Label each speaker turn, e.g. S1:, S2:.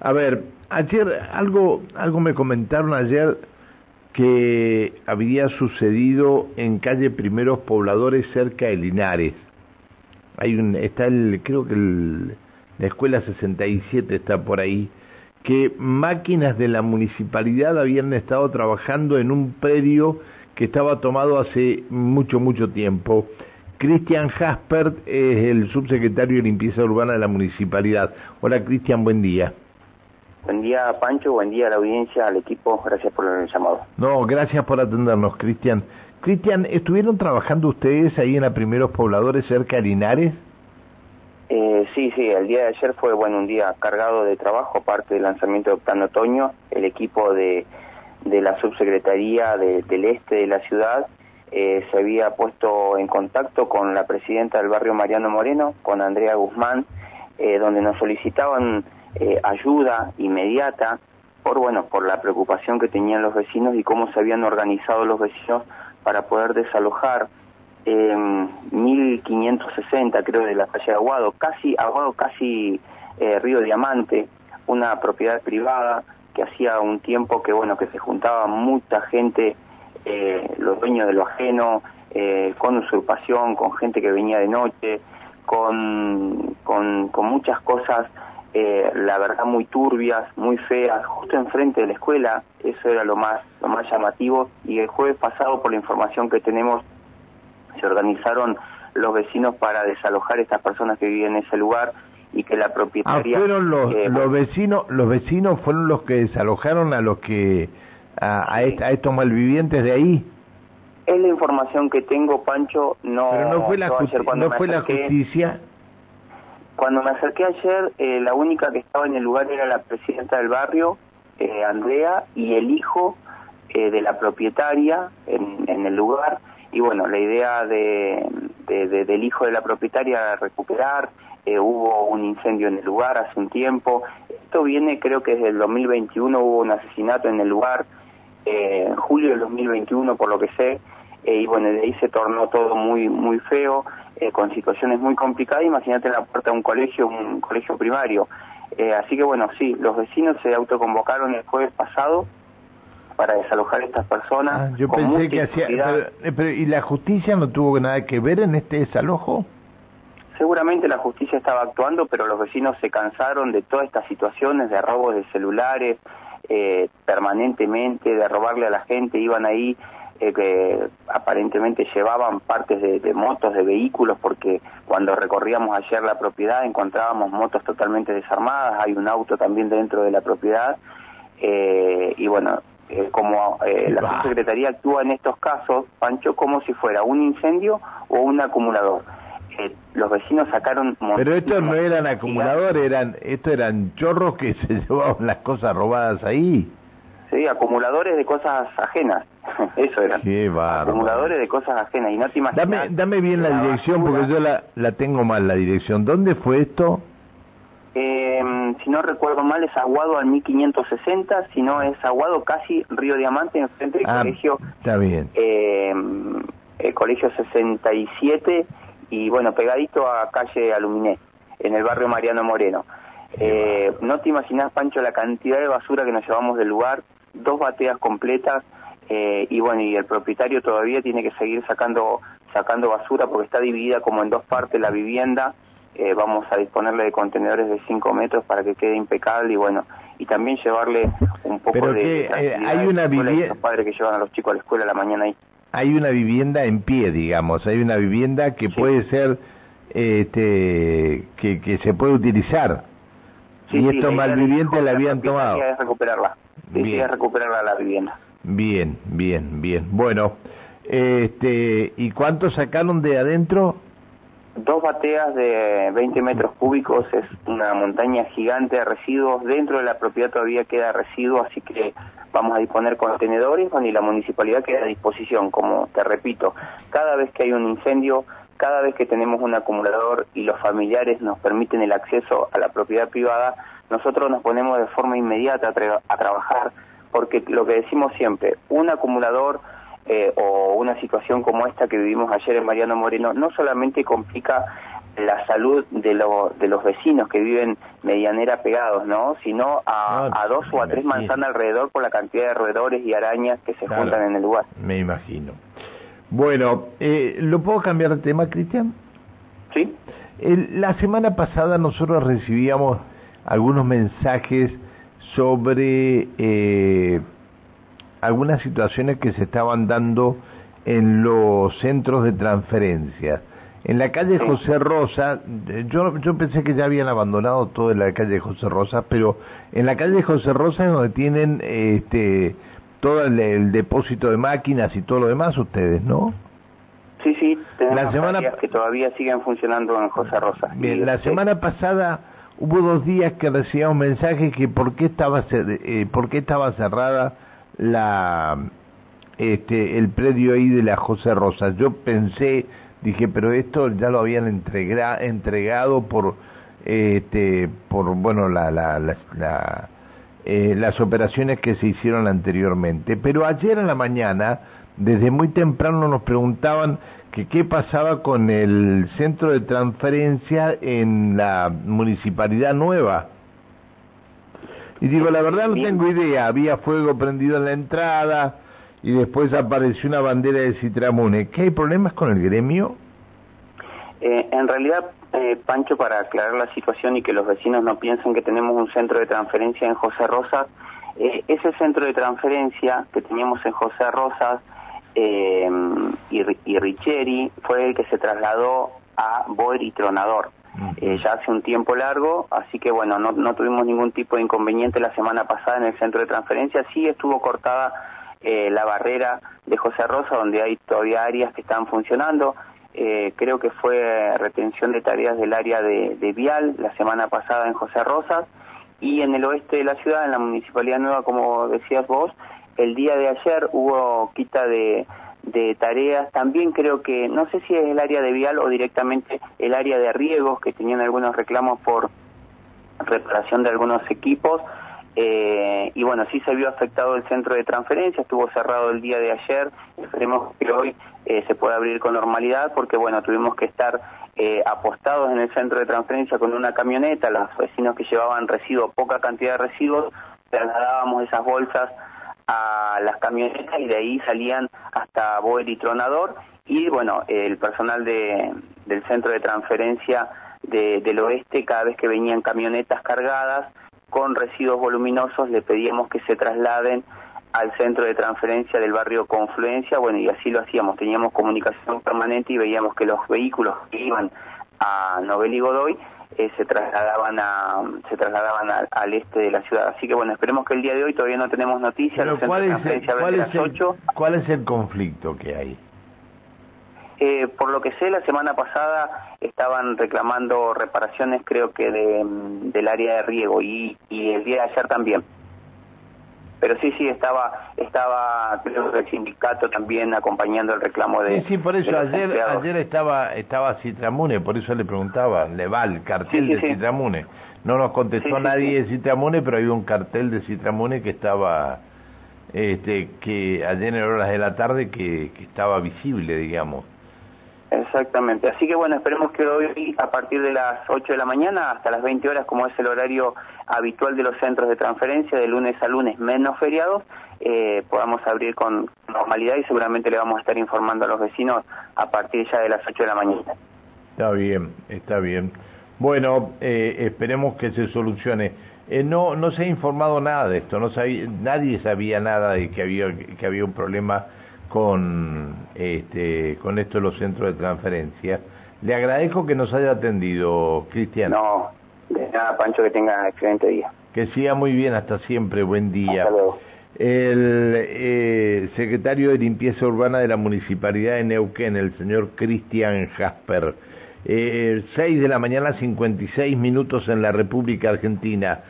S1: A ver, ayer algo, algo me comentaron ayer que había sucedido en calle Primeros Pobladores cerca de Linares. Hay un, está el, creo que el, la escuela 67 está por ahí, que máquinas de la municipalidad habían estado trabajando en un predio que estaba tomado hace mucho, mucho tiempo. Cristian Jaspert es el subsecretario de limpieza urbana de la municipalidad. Hola Cristian, buen día.
S2: Buen día Pancho, buen día a la audiencia, al equipo, gracias por el llamado.
S1: No, gracias por atendernos, Cristian. Cristian, ¿estuvieron trabajando ustedes ahí en la Primeros Pobladores cerca de Linares?
S2: Eh, sí, sí, el día de ayer fue bueno un día cargado de trabajo, aparte del lanzamiento de Octano Otoño, el equipo de, de la subsecretaría del este de la ciudad eh, se había puesto en contacto con la presidenta del barrio Mariano Moreno, con Andrea Guzmán, eh, donde nos solicitaban eh, ayuda inmediata por bueno por la preocupación que tenían los vecinos y cómo se habían organizado los vecinos para poder desalojar eh, 1560 creo de la calle Aguado, casi Aguado casi eh, Río Diamante, una propiedad privada que hacía un tiempo que bueno que se juntaba mucha gente eh, los dueños de lo ajeno, con usurpación, con gente que venía de noche, con, con, con muchas cosas, eh, la verdad, muy turbias, muy feas, justo enfrente de la escuela, eso era lo más, lo más llamativo, y el jueves pasado, por la información que tenemos, se organizaron los vecinos para desalojar a estas personas que vivían en ese lugar y que la propietaria...
S1: Ah, fueron los, eh, los vecinos, los vecinos fueron los que desalojaron a los que a, a, est a, estos malvivientes de ahí?
S2: Es la información que tengo, Pancho. No,
S1: Pero no fue no la justicia.
S2: Cuando me acerqué ayer, eh, la única que estaba en el lugar era la presidenta del barrio, eh, Andrea, y el hijo eh, de la propietaria en, el lugar. Y bueno, la idea de, de, de, del hijo de la propietaria era recuperar. Hubo un incendio en el lugar hace un tiempo. Esto viene, creo que desde el 2021 hubo un asesinato en el lugar en julio del 2021 por lo que sé y bueno de ahí se tornó todo muy muy feo eh, con situaciones muy complicadas imagínate en la puerta de un colegio un colegio primario. Eh, así que bueno sí los vecinos se autoconvocaron el jueves pasado para desalojar a estas personas
S1: ah, yo pensé que hacía pero, pero, y la justicia no tuvo nada que ver en este desalojo
S2: seguramente la justicia estaba actuando pero los vecinos se cansaron de todas estas situaciones de robos de celulares eh, permanentemente, de robarle a la gente, iban ahí eh, que aparentemente llevaban partes de, de, motos, de vehículos, porque cuando recorríamos ayer la propiedad encontrábamos motos totalmente desarmadas, hay un auto también dentro de la propiedad, eh, y bueno, eh, como eh, la Secretaría actúa en estos casos, Pancho, como si fuera un incendio o un acumulador. Eh, los vecinos sacaron
S1: pero estos no eran acumuladores eran estos eran chorros que se llevaban las cosas robadas ahí
S2: acumuladores de cosas ajenas eso eran
S1: Qué bárbaro.
S2: acumuladores de cosas ajenas y no te imaginas
S1: dame dame bien la, la dirección basura. porque yo la, la tengo mal la dirección dónde fue esto
S2: eh, si no recuerdo mal es Aguado al 1560 si no es Aguado casi Río Diamante enfrente del
S1: ah,
S2: colegio
S1: está bien
S2: eh, el colegio 67 y bueno, pegadito a calle Aluminé, en el barrio Mariano Moreno. Eh, no te imaginas, Pancho, la cantidad de basura que nos llevamos del lugar, dos bateas completas, eh, y bueno, y el propietario todavía tiene que seguir sacando, sacando basura porque está dividida como en dos partes la vivienda, eh, vamos a disponerle de contenedores de 5 metros para que quede impecable y bueno, y también llevarle un poco
S1: Pero
S2: de...
S1: Que, de hay una vivienda...
S2: Los padres que llevan a los chicos a la escuela a la mañana ahí
S1: hay una vivienda en pie, digamos, hay una vivienda que sí. puede ser, este, que, que se puede utilizar.
S2: Sí,
S1: y estos malvivientes la habían tomado.
S2: Es recuperarla, bien. recuperarla la vivienda.
S1: Bien, bien, bien. Bueno, este, ¿y cuánto sacaron de adentro?
S2: Dos bateas de 20 metros cúbicos, es una montaña gigante de residuos. Dentro de la propiedad todavía queda residuo, así que vamos a disponer contenedores y la municipalidad queda a disposición, como te repito, cada vez que hay un incendio, cada vez que tenemos un acumulador y los familiares nos permiten el acceso a la propiedad privada, nosotros nos ponemos de forma inmediata a, tra a trabajar, porque lo que decimos siempre, un acumulador eh, o una situación como esta que vivimos ayer en Mariano Moreno no solamente complica la salud de, de los vecinos que viven medianera pegados, ¿no? Sino a, a dos o a tres manzanas alrededor por la cantidad de roedores y arañas que se juntan en el lugar.
S1: Me imagino. Bueno, eh, ¿lo puedo cambiar de tema, Cristian?
S2: Sí.
S1: la semana pasada nosotros recibíamos algunos mensajes sobre eh, algunas situaciones que se estaban dando en los centros de transferencia. En la calle José Rosa, yo, yo pensé que ya habían abandonado todo en la calle José Rosa, pero en la calle José Rosa es donde tienen este, todo el, depósito de máquinas y todo lo demás ustedes, ¿no?
S2: Sí, sí, tenemos la semana... que todavía siguen funcionando en José Rosa.
S1: Bien, la semana pasada hubo dos días que recibíamos mensajes que por qué estaba, eh, por qué estaba cerrada la este, el predio ahí de la José Rosa. Yo pensé dije, pero esto ya lo habían entregado por, este, por bueno, la, la, la, eh, las operaciones que se hicieron anteriormente. Pero ayer en la mañana, desde muy temprano nos preguntaban que qué pasaba con el centro de transferencia en la municipalidad nueva. Y digo, la verdad no tengo idea, había fuego prendido en la entrada, y después apareció una bandera de Citramune. ¿Qué hay problemas con el gremio?
S2: Eh, en realidad, eh, Pancho, para aclarar la situación y que los vecinos no piensen que tenemos un centro de transferencia en José Rosas, eh, ese centro de transferencia que teníamos en José Rosas y, y Richeri fue el que se trasladó a Boer y Tronador. ya hace un tiempo largo, así que bueno, no, no tuvimos ningún tipo de inconveniente la semana pasada en el centro de transferencia, sí estuvo cortada eh, la barrera de José Rosa, donde hay todavía áreas que están funcionando. Eh, creo que fue retención de tareas del área de, Vial la semana pasada en José Rosas y en el oeste de la ciudad, en la Municipalidad Nueva, como decías vos, el día de ayer hubo quita de, tareas. También creo que, no sé si es el área de Vial o directamente el área de riegos, que tenían algunos reclamos por reparación de algunos equipos. Eh, y bueno, sí se vio afectado el centro de transferencia, estuvo cerrado el día de ayer, esperemos que hoy eh, se pueda abrir con normalidad porque bueno, tuvimos que estar eh, apostados en el centro de transferencia con una camioneta, los vecinos que llevaban residuos, poca cantidad de residuos, trasladábamos esas bolsas a las camionetas y de ahí salían hasta Boer y Tronador. Y bueno, el personal de, del centro de transferencia del oeste, cada vez que venían camionetas cargadas, con residuos voluminosos le pedíamos que se trasladen al centro de transferencia del barrio Confluencia, bueno, y así lo hacíamos, teníamos comunicación permanente y veíamos que los vehículos que iban a Novel y Godoy eh, se trasladaban a se trasladaban al, este de la ciudad. Así que bueno, esperemos que el día de hoy todavía no tenemos noticias.
S1: ¿cuál, es el, ¿Cuál es el conflicto que hay?
S2: Eh, por lo que sé, la semana pasada estaban reclamando reparaciones, creo que de, mm, del área de riego y, y el día de ayer también. Pero sí, sí, estaba, estaba creo que el sindicato también acompañando el reclamo de.
S1: Sí, sí, por eso ayer, ayer estaba, estaba Citramune, por eso le preguntaba, le va el cartel de Citramune. No nos contestó nadie de Citramune, pero había un cartel de Citramune que estaba, este, que ayer en horas de la tarde que, que estaba visible, digamos.
S2: Exactamente. Así que bueno, esperemos que hoy a partir de las 8 de la mañana hasta las 20 horas, como es el horario habitual de los centros de transferencia, de lunes a lunes menos feriados, eh, podamos abrir con normalidad y seguramente le vamos a estar informando a los vecinos a partir ya de las 8 de la mañana.
S1: Está bien, está bien. Bueno, eh, esperemos que se solucione. Eh, no, no se ha informado nada de esto, no sabía, nadie sabía nada de que había, que había un problema con, este, con esto de los centros de transferencia. Le agradezco que nos haya atendido, Cristian.
S2: No, de nada, Pancho, que tenga excelente día.
S1: Que siga muy bien, hasta siempre, buen día. El eh, secretario de Limpieza Urbana de la Municipalidad de Neuquén, el señor Cristian Jasper. Eh, 6 de la mañana, 56 minutos en la República Argentina.